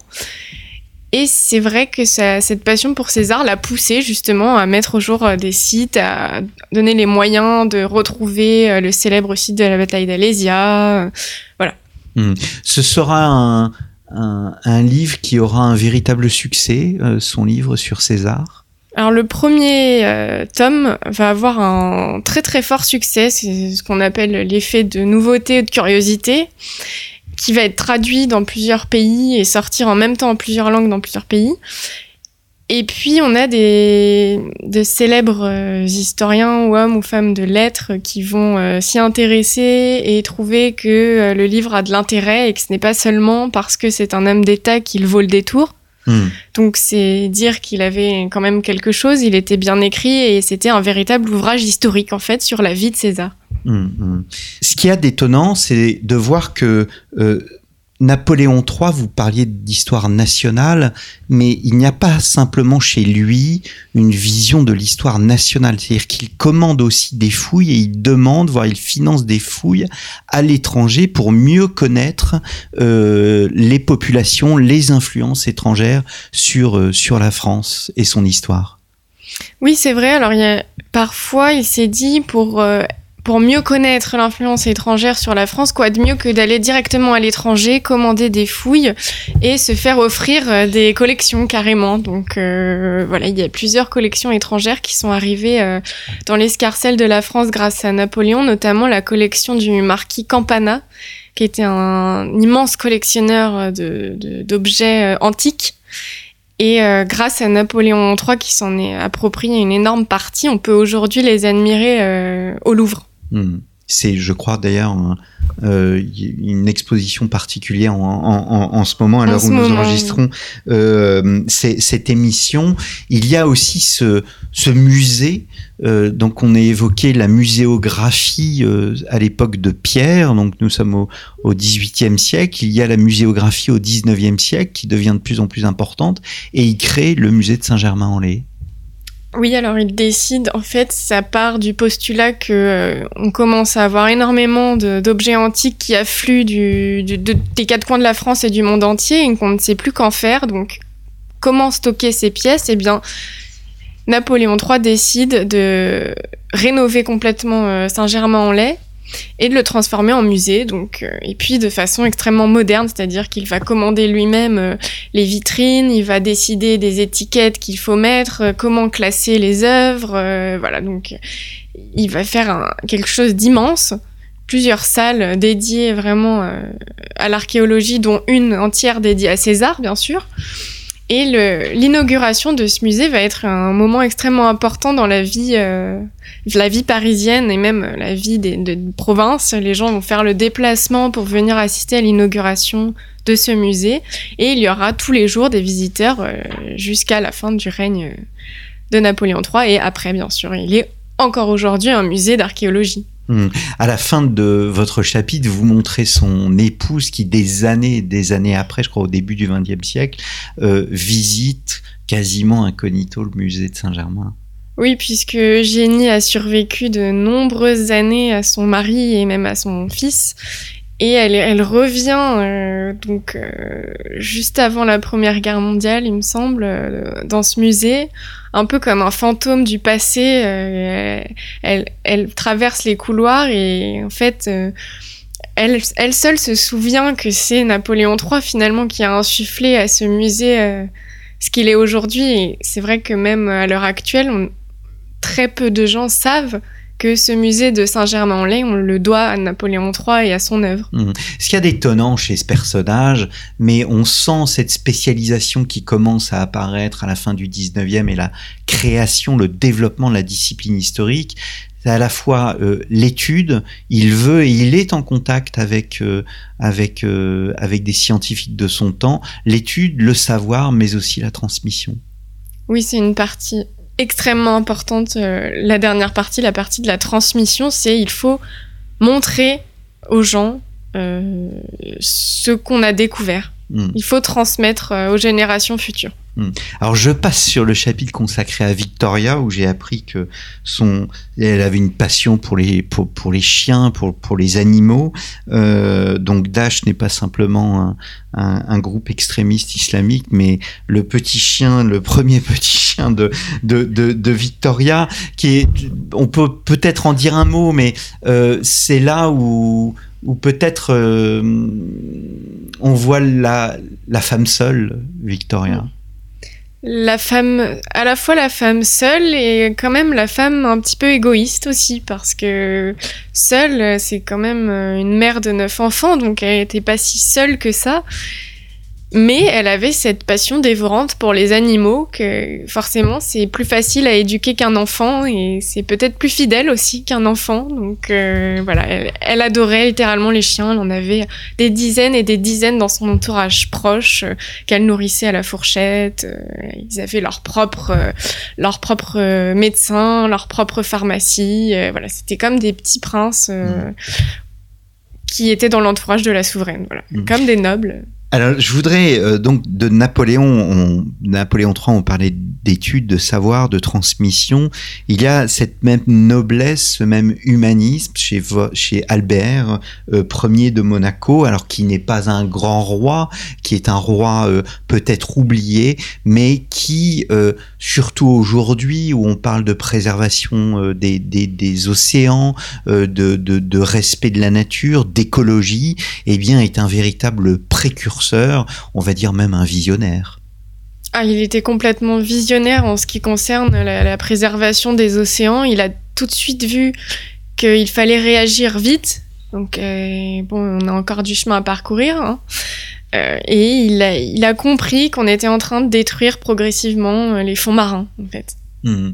Et c'est vrai que cette passion pour César l'a poussé justement à mettre au jour euh, des sites, à donner les moyens de retrouver euh, le célèbre site de la bataille d'Alésia. Voilà. Hmm. Ce sera un, livre qui aura un véritable succès, son livre sur César alors le premier euh, tome va avoir un très très fort succès, c'est ce qu'on appelle l'effet de nouveauté ou de curiosité, qui va être traduit dans plusieurs pays et sortir en même temps en plusieurs langues dans plusieurs pays. Et puis on a des, de célèbres euh, historiens ou hommes ou femmes de lettres qui vont euh, s'y intéresser et trouver que le livre a de l'intérêt et que ce n'est pas seulement parce que c'est un homme d'État qu'il vaut le détour, Hmm. Donc c'est dire qu'il avait quand même quelque chose, il était bien écrit et c'était un véritable ouvrage historique en fait sur la vie de César. Hmm, hmm. Ce qui est d'étonnant, c'est de voir que euh, Napoléon III, vous parliez d'histoire nationale, mais il n'y a pas simplement chez lui une vision de l'histoire nationale. C'est-à-dire qu'il commande aussi des fouilles et il demande, voire il finance des fouilles à l'étranger pour mieux connaître euh, les populations, les influences étrangères sur, euh, sur la France et son histoire. Oui, c'est vrai. Alors, parfois, il s'est dit pour euh, pour mieux connaître l'influence étrangère sur la France, quoi de mieux que d'aller directement à l'étranger, commander des fouilles et se faire offrir euh, des collections carrément. Donc euh, voilà, il y a plusieurs collections étrangères qui sont arrivées euh, dans l'escarcelle de la France grâce à Napoléon, notamment la collection du marquis Campana, qui était un immense collectionneur d'objets antiques. Et grâce à Napoléon III qui s'en est approprié une énorme partie, on peut aujourd'hui les admirer au Louvre. Hmm. c'est, je crois d'ailleurs, euh, une exposition particulière en, en, en, ce moment, à l'heure où nous enregistrons euh, cette émission. Il y a aussi ce, ce musée. Euh, donc, on a évoqué la muséographie euh, à l'époque de Pierre. Donc, nous sommes au, au 18e siècle. Il y a la muséographie au 19e siècle qui devient de plus en plus importante. Et il crée le musée de Saint-Germain-en-Laye. Oui, alors il décide, en fait, ça part du postulat que euh, on commence à avoir énormément d'objets antiques qui affluent du, du, des quatre coins de la France et du monde entier et qu'on ne sait plus qu'en faire. Donc, comment stocker ces pièces? Eh bien, Napoléon III décide de rénover complètement euh, Saint-Germain-en-Laye et de le transformer en musée. Donc, euh, et puis de façon extrêmement moderne, c'est-à-dire qu'il va commander lui-même euh, les vitrines, il va décider des étiquettes qu'il faut mettre, euh, comment classer les œuvres, voilà. Donc, il va faire quelque chose d'immense. Plusieurs salles dédiées vraiment à l'archéologie, dont une entière dédiée à César, bien sûr. Et l'inauguration de ce musée va être un moment extrêmement important dans la vie, euh, la vie parisienne et même la vie des, de, province. Les gens vont faire le déplacement pour venir assister à l'inauguration de ce musée. Et il y aura tous les jours des visiteurs euh, jusqu'à la fin du règne de Napoléon III et après, bien sûr. Il est encore aujourd'hui un musée d'archéologie. Hmm. À la fin de votre chapitre, vous montrez son épouse qui, des années et des années après, je crois au début du XXe siècle, euh, visite quasiment incognito le musée de Saint-Germain. Oui, puisque Eugénie a survécu de nombreuses années à son mari et même à son fils. Et elle, revient euh, donc euh, juste avant la Première Guerre mondiale, il me semble, dans ce musée, un peu comme un fantôme du passé. Euh, elle, traverse les couloirs et en fait, euh, elle, seule se souvient que c'est Napoléon III finalement qui a insufflé à ce musée ce qu'il est aujourd'hui. C'est vrai que même à l'heure actuelle, très peu de gens savent que ce musée de Saint-Germain-en-Laye, on le doit à Napoléon III et à son œuvre. Mmh. Ce qu'il y a d'étonnant chez ce personnage, mais on sent cette spécialisation qui commence à apparaître à la fin du 19e et la création, le développement de la discipline historique, c'est à la fois euh, l'étude, il veut et il est en contact avec euh, avec euh, avec des scientifiques de son temps, l'étude, le savoir, mais aussi la transmission. Oui, c'est une partie extrêmement importante, euh, la dernière partie, la partie de la transmission, c'est il faut montrer aux gens euh, ce qu'on a découvert. Mm. Il faut transmettre euh, aux générations futures. Mm. Alors je passe sur le chapitre consacré à Victoria où j'ai appris que son, elle avait une passion pour les pour, pour les chiens, pour pour les animaux. Euh, donc Daesh n'est pas simplement un, un, groupe extrémiste islamique, mais le petit chien, le premier petit chien de de, de, Victoria, qui est, on peut peut-être en dire un mot, mais euh, c'est là où peut-être euh, on voit la, la femme seule, Victoria. La femme, à la fois la femme seule et quand même la femme un petit peu égoïste aussi, parce que seule, c'est quand même une mère de neuf enfants, donc elle n'était pas si seule que ça. Mais elle avait cette passion dévorante pour les animaux que forcément c'est plus facile à éduquer qu'un enfant et c'est peut-être plus fidèle aussi qu'un enfant. Donc euh, voilà, elle, elle, adorait littéralement les chiens. Elle en avait des dizaines et des dizaines dans son entourage proche euh, qu'elle nourrissait à la fourchette. Euh, ils avaient leur propre, euh, leur propre médecin, leur propre pharmacie. Voilà, c'était comme des petits princes mmh. qui étaient dans l'entourage de la souveraine. Voilà, mmh. comme des nobles. Alors, je voudrais euh, donc de Napoléon, on, Napoléon III, on parlait d'études, de savoir, de transmission. Il y a cette même noblesse, ce même humanisme chez, chez Albert, euh, premier de Monaco, alors qui n'est pas un grand roi, qui est un roi euh, peut-être oublié, mais qui, euh, surtout aujourd'hui où on parle de préservation euh, des, des, des, océans, de, de, de, respect de la nature, d'écologie, eh bien, est un véritable précurseur on va dire même un visionnaire. Ah, il était complètement visionnaire en ce qui concerne la, la préservation des océans. Il a tout de suite vu qu'il fallait réagir vite. Donc, euh, bon, on a encore du chemin à parcourir. Hein. Euh, et il a, il a compris qu'on était en train de détruire progressivement euh, les fonds marins, en fait. Mmh.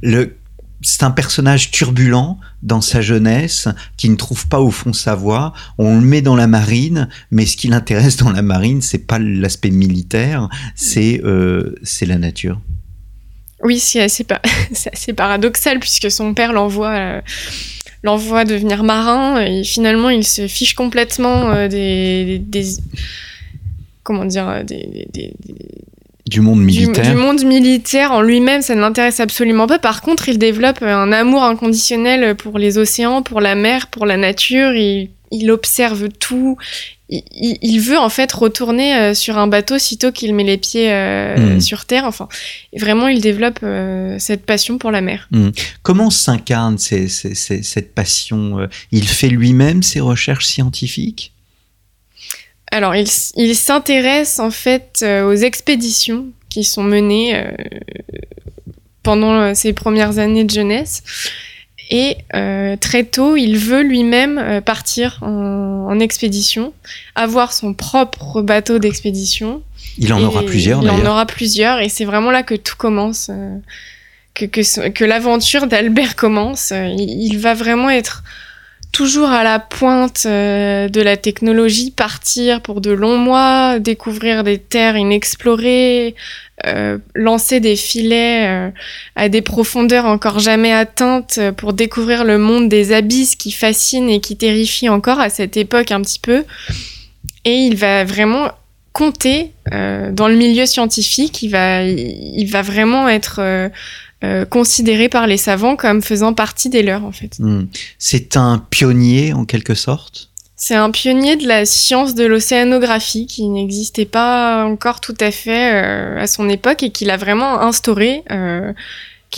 Le c'est un personnage turbulent dans sa jeunesse, qui ne trouve pas au fond sa voie. On le met dans la marine, mais ce qui l'intéresse dans la marine, c'est pas l'aspect militaire, c'est euh, la nature. Oui, c'est assez, paradoxal puisque son père l'envoie euh, l'envoie devenir marin et finalement il se fiche complètement euh, des, comment dire des du monde militaire. Du, monde militaire en lui-même, ça ne l'intéresse absolument pas. Par contre, il développe un amour inconditionnel pour les océans, pour la mer, pour la nature. Il, il observe tout. Il, il, veut en fait retourner euh, sur un bateau sitôt qu'il met les pieds euh, hmm. sur terre. Enfin, vraiment, il développe euh, cette passion pour la mer. Hmm. Comment s'incarne cette passion Il fait lui-même ses recherches scientifiques? Alors, il, s'intéresse en fait euh, aux expéditions qui sont menées euh, pendant euh, ses premières années de jeunesse. Et très tôt, il veut lui-même partir en, expédition, avoir son propre bateau d'expédition. Il en aura plusieurs. Il en aura plusieurs, et c'est vraiment là que tout commence, que, que, l'aventure d'Albert commence. il, va vraiment être toujours à la pointe euh, de la technologie, partir pour de longs mois, découvrir des terres inexplorées, euh, lancer des filets euh, à des profondeurs encore jamais atteintes pour découvrir le monde des abysses qui fascine et qui terrifie encore à cette époque un petit peu. Et il va vraiment compter dans le milieu scientifique, il va, il va vraiment être euh, considéré par les savants comme faisant partie des leurs, en fait. Hmm. C'est un pionnier, en quelque sorte? C'est un pionnier de la science de l'océanographie qui n'existait pas encore tout à fait euh, à son époque et qu'il a vraiment instauré.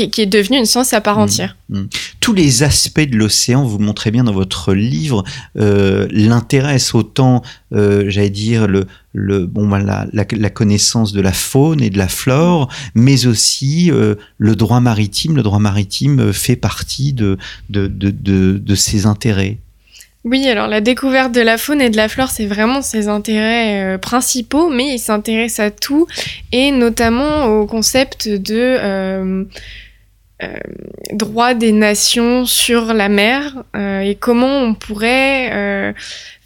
Euh, qui, est devenu une science à part hmm. entière. Hmm. Tous les aspects de l'océan, vous montrez bien dans votre livre, euh, l'intéressent autant, j'allais dire, le, le, bon, bah, la, la, connaissance de la faune et de la flore, mais aussi euh, le droit maritime. Le droit maritime euh, fait partie de, de, de, de, de ses intérêts. Oui, alors la découverte de la faune et de la flore, c'est vraiment ses intérêts euh, principaux, mais il s'intéresse à tout, et notamment au concept de euh, droit des nations sur la mer, et comment on pourrait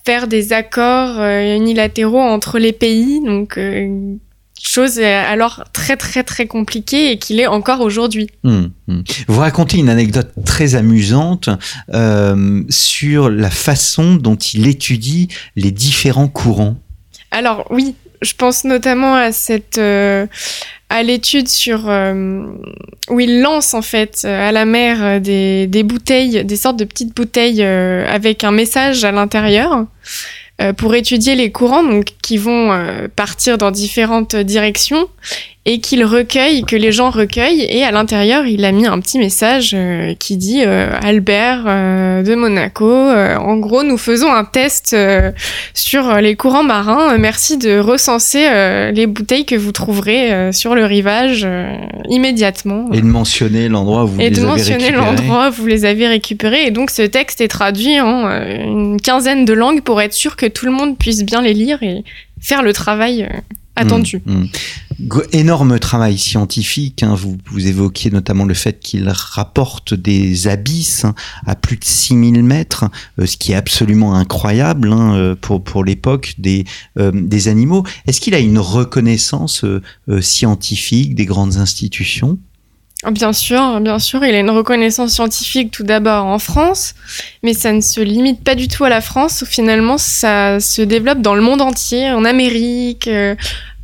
faire des accords euh, unilatéraux entre les pays, donc euh, chose alors très très très compliquée et qu'il est encore aujourd'hui. Hum, hum. Vous racontez une anecdote très amusante euh, sur la façon dont il étudie les différents courants. Alors oui, je pense notamment à cette à l'étude sur euh, où il lance en fait euh, à la mer euh, des, des bouteilles, des sortes de petites bouteilles avec un message à l'intérieur pour étudier les courants donc qui vont partir dans différentes directions et qu'il recueille, que les gens recueillent. Et à l'intérieur, il a mis un petit message euh, qui dit euh, Albert euh, de Monaco. en gros, nous faisons un test sur les courants marins. Merci de recenser les bouteilles que vous trouverez sur le rivage immédiatement. Et de mentionner l'endroit où vous les avez récupérées. Et de mentionner l'endroit où vous les avez récupérés. Et donc, ce texte est traduit en une quinzaine de langues pour être sûr que tout le monde puisse bien les lire et faire le travail attendu. Mmh, mmh énorme travail scientifique. Hein. Vous, vous évoquiez notamment le fait qu'il rapporte des abysses hein, à plus de 6000 mètres, euh, ce qui est absolument incroyable hein, euh, pour, pour l'époque des, euh, des animaux. Est-ce qu'il a une reconnaissance scientifique des grandes institutions? Bien sûr, bien sûr, il a une reconnaissance scientifique tout d'abord en France, mais ça ne se limite pas du tout à la France. Finalement, ça se développe dans le monde entier, en Amérique,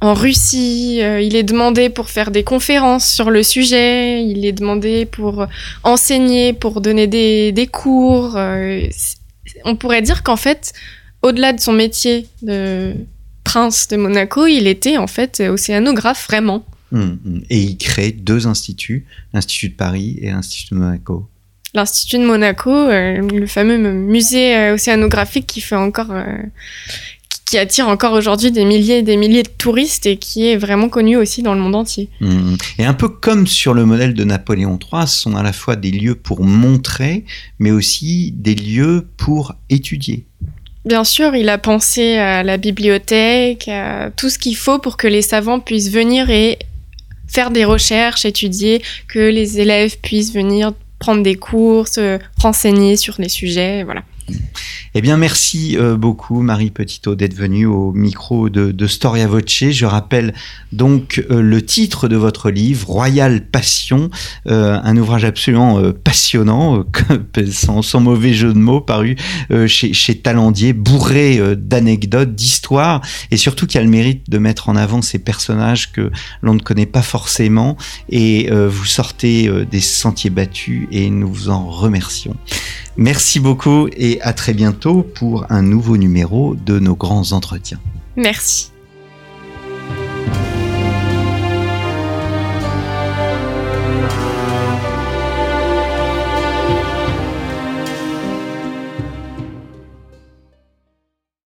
en Russie. Euh, il est demandé pour faire des conférences sur le sujet. Il est demandé pour enseigner, pour donner des, cours. Euh, on pourrait dire qu'en fait, au-delà de son métier de prince de Monaco, il était en fait océanographe vraiment. Hum, hum. Et il crée deux instituts, l'Institut de Paris et l'Institut de Monaco. L'Institut de Monaco, euh, le fameux musée océanographique qui fait encore, qui attire encore aujourd'hui des milliers et des milliers de touristes et qui est vraiment connu aussi dans le monde entier. Mmh. Et un peu comme sur le modèle de Napoléon III, ce sont à la fois des lieux pour montrer, mais aussi des lieux pour étudier. Bien sûr, il a pensé à la bibliothèque, à tout ce qu'il faut pour que les savants puissent venir et faire des recherches, étudier, que les élèves puissent venir prendre des cours, se renseigner sur les sujets, voilà. Eh bien, merci euh, beaucoup, Marie Petitot, d'être venue au micro de, de, Storia Voce. Je rappelle donc euh, le titre de votre livre, Royal Passion, euh, un ouvrage absolument passionnant, sans, mauvais jeu de mots, paru chez, chez bourré d'anecdotes, d'histoires, et surtout qui a le mérite de mettre en avant ces personnages que l'on ne connaît pas forcément. Et vous sortez des sentiers battus, et nous vous en remercions. Merci beaucoup et à très bientôt pour un nouveau numéro de nos grands entretiens. Merci.